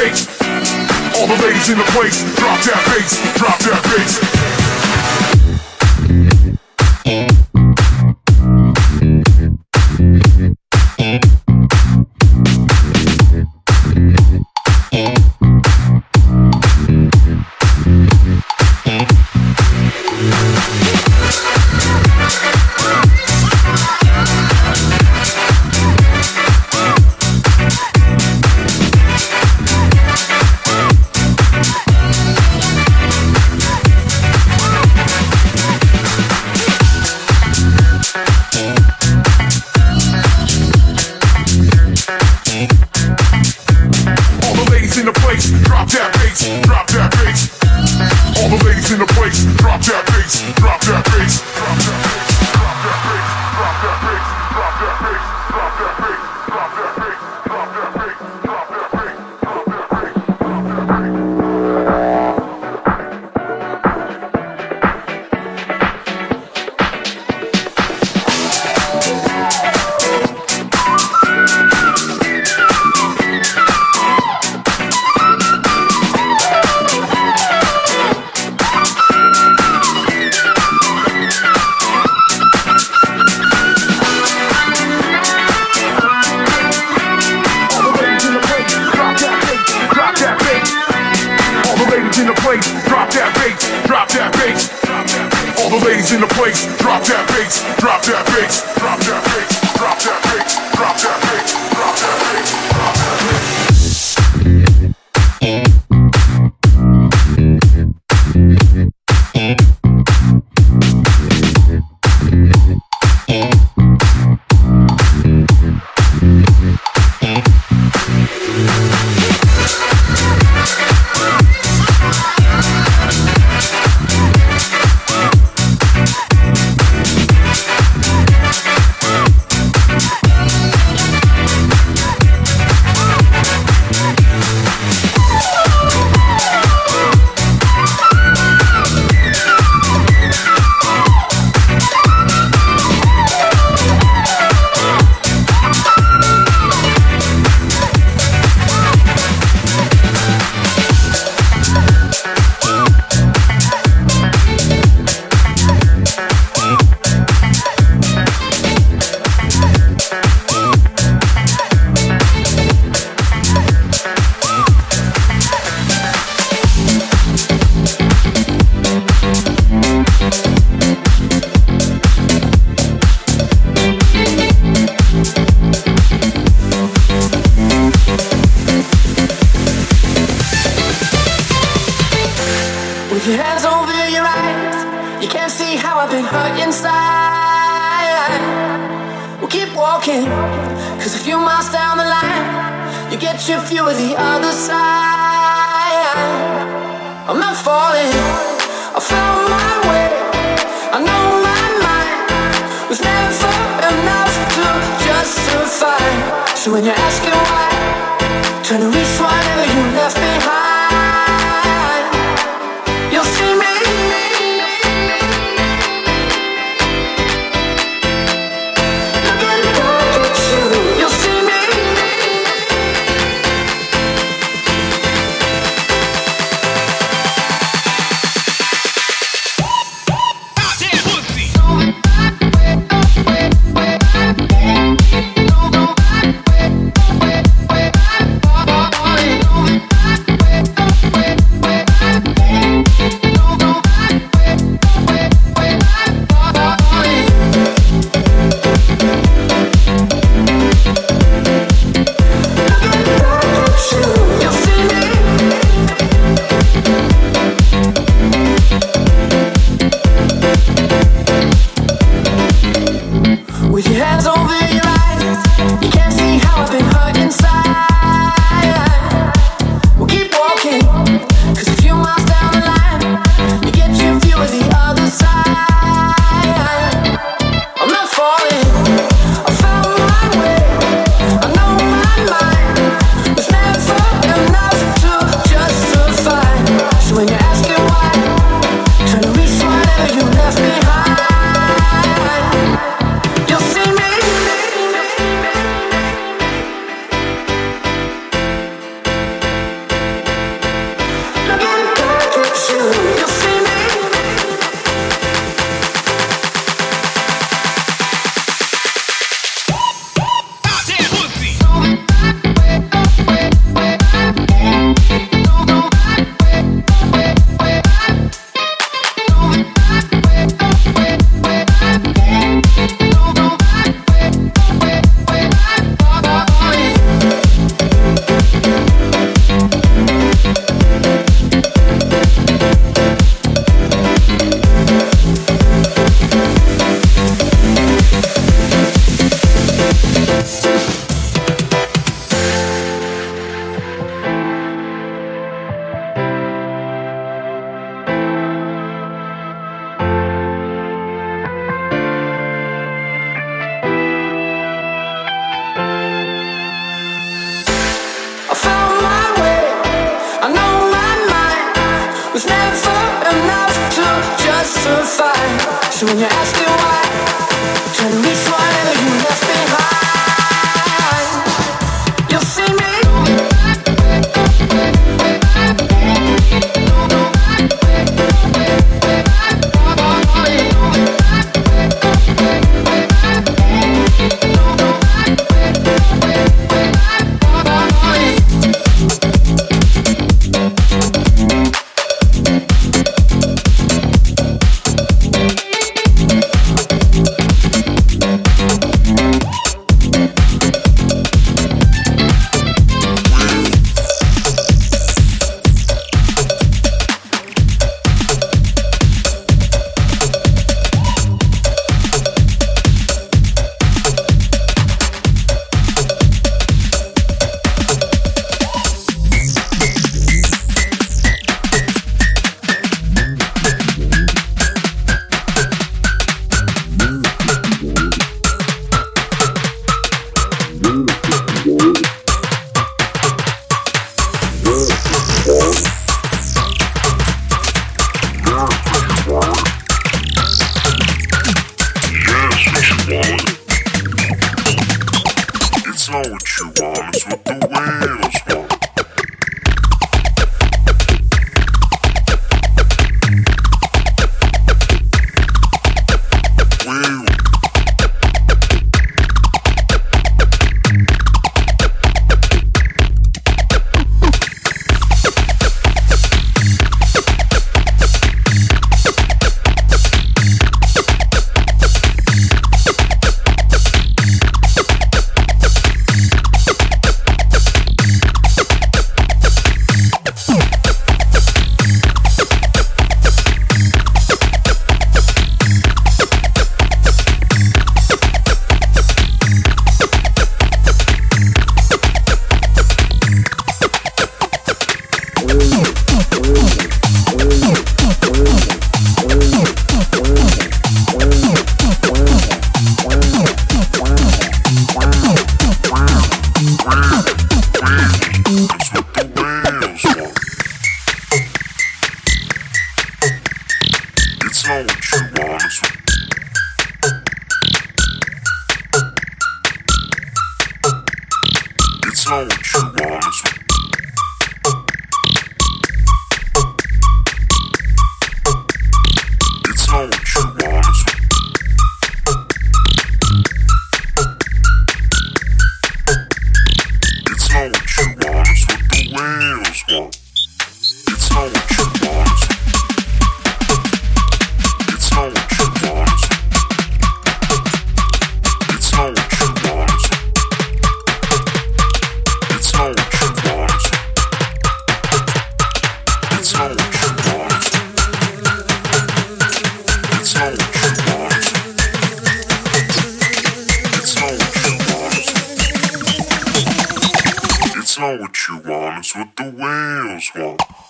All the ladies in the place, drop that bass, drop that bass. drop that hate, drop that rhymes with the wind. It's not what you want, it's what the whales want.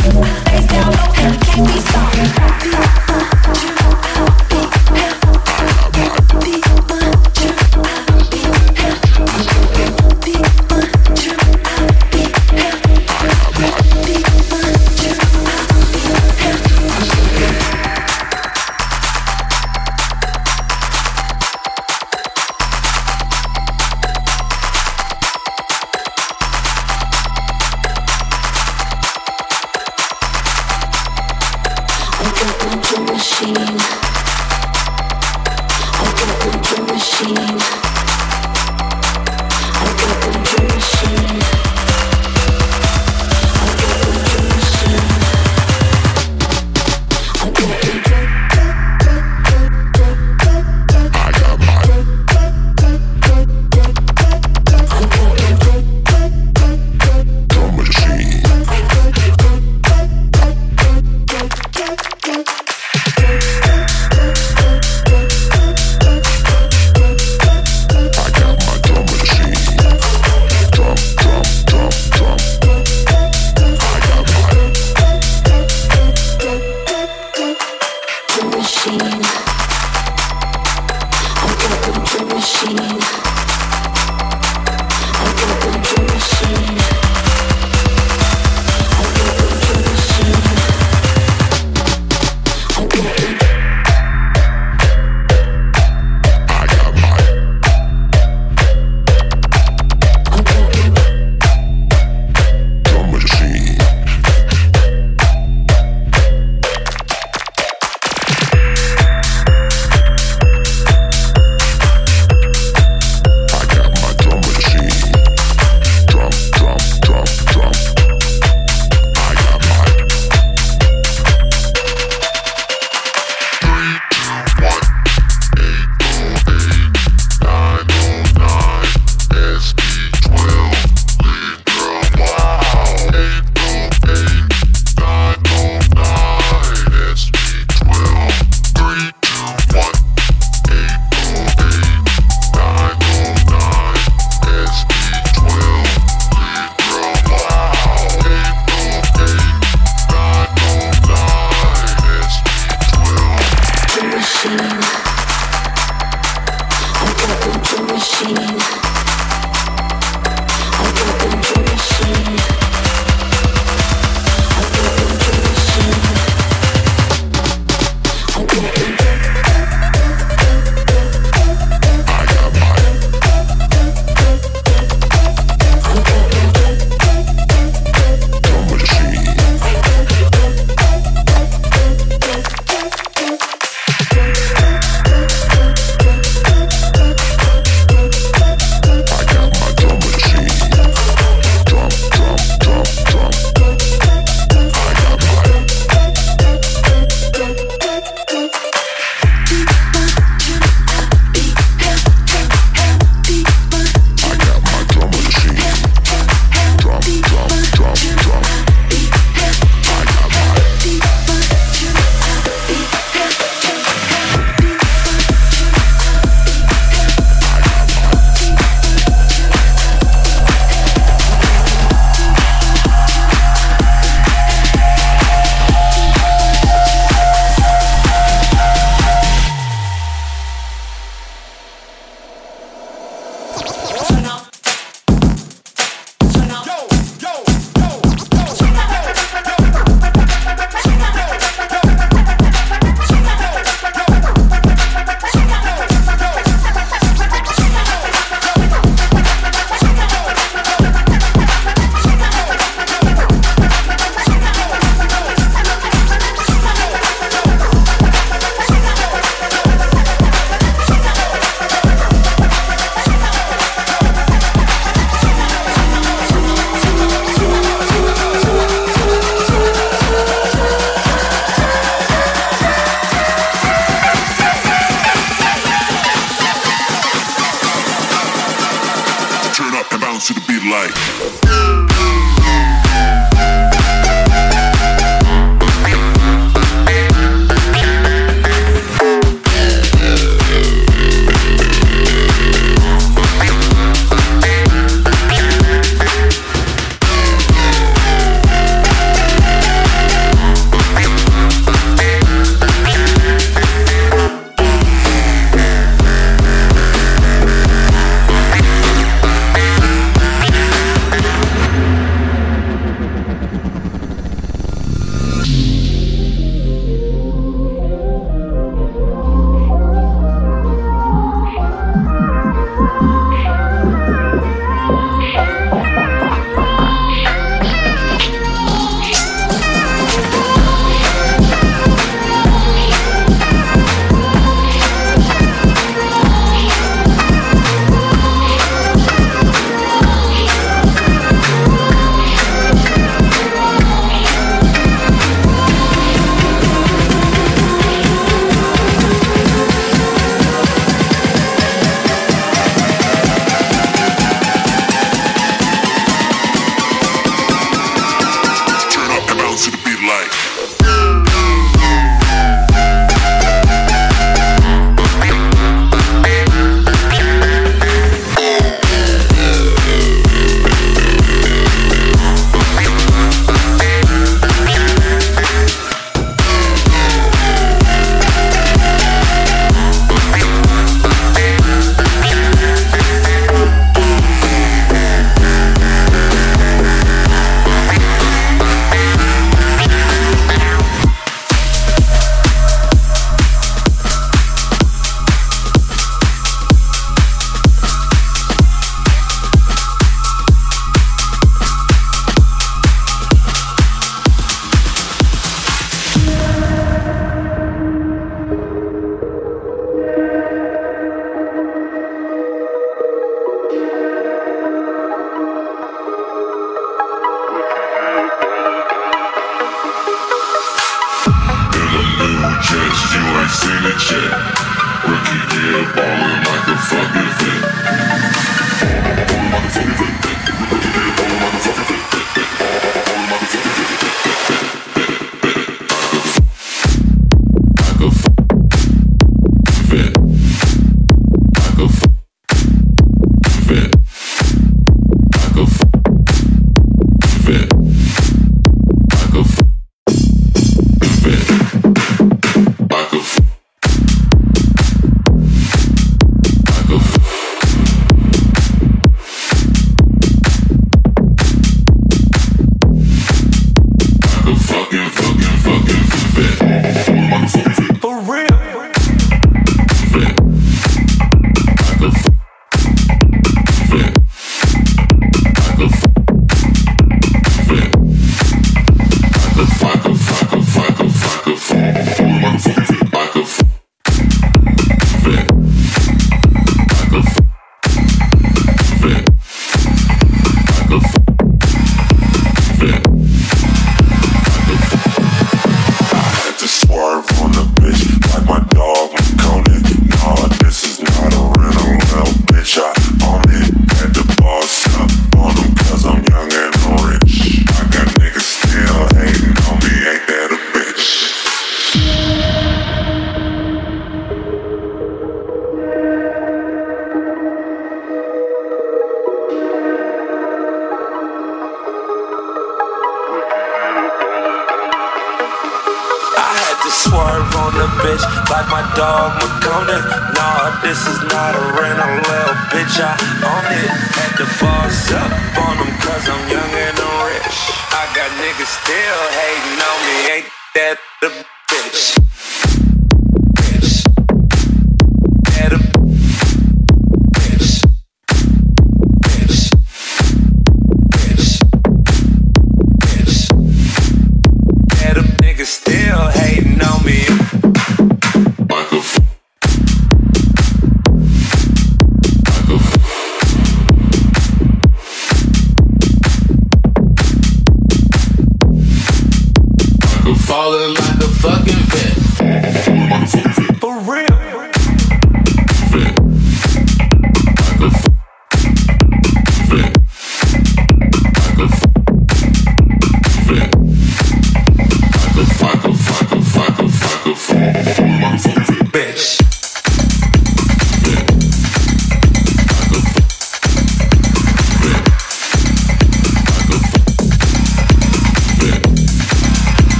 a Falling like a fucking vet. For real.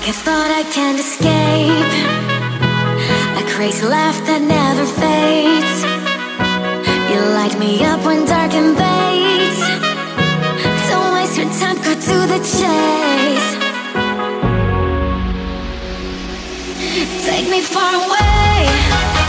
Like a thought I can't escape. A crazy laugh that never fades. You light me up when dark invades. Don't waste your time, go to the chase. Take me far away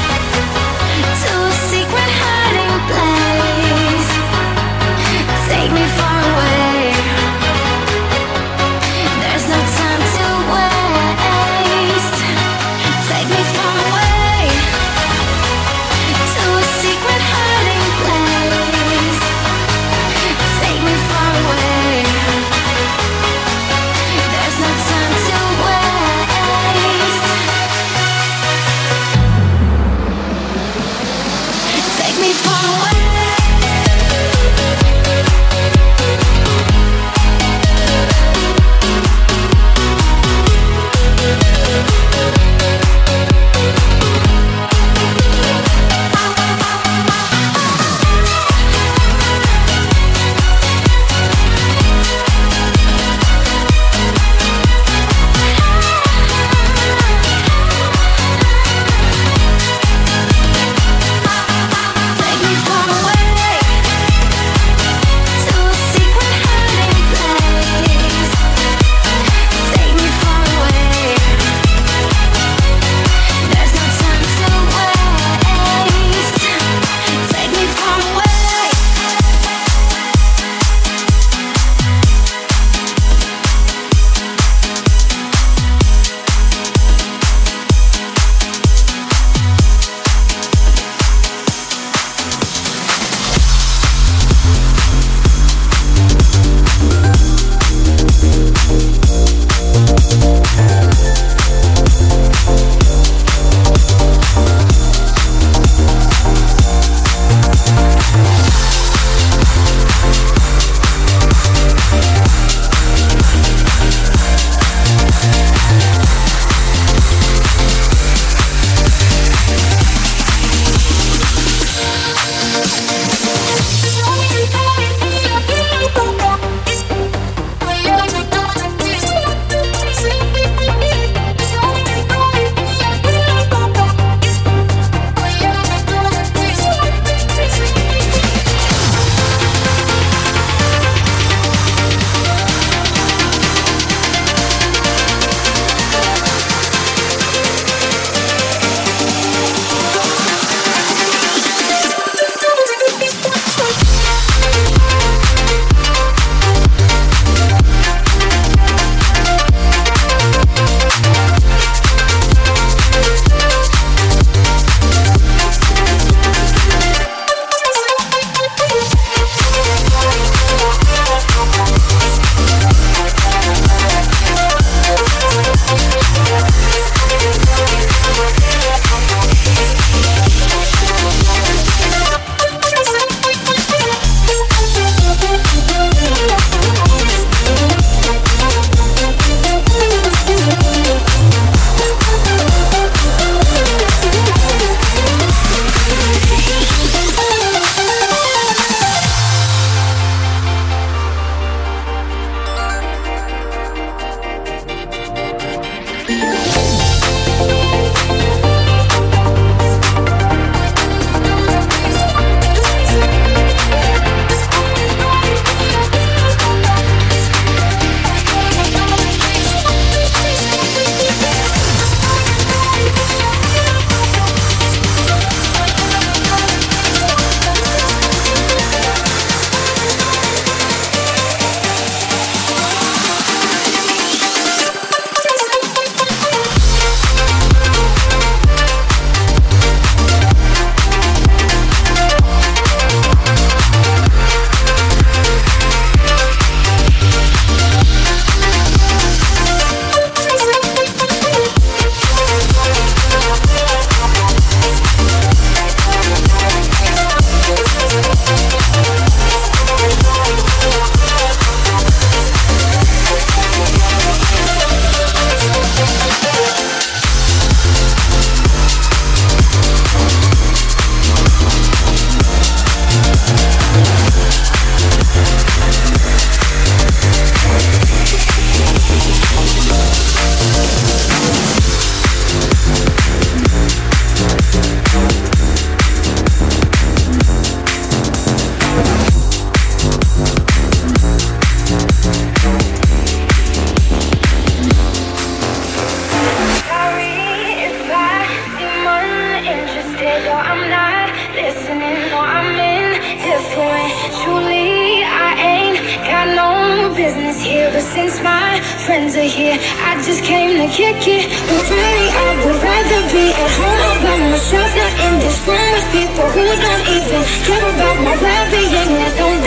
food I'm eating. Care about my well-being. I don't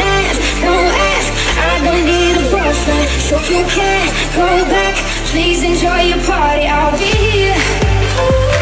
don't ask. I don't need a boyfriend. So you can go back. Please enjoy your party. I'll be here.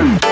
Boom!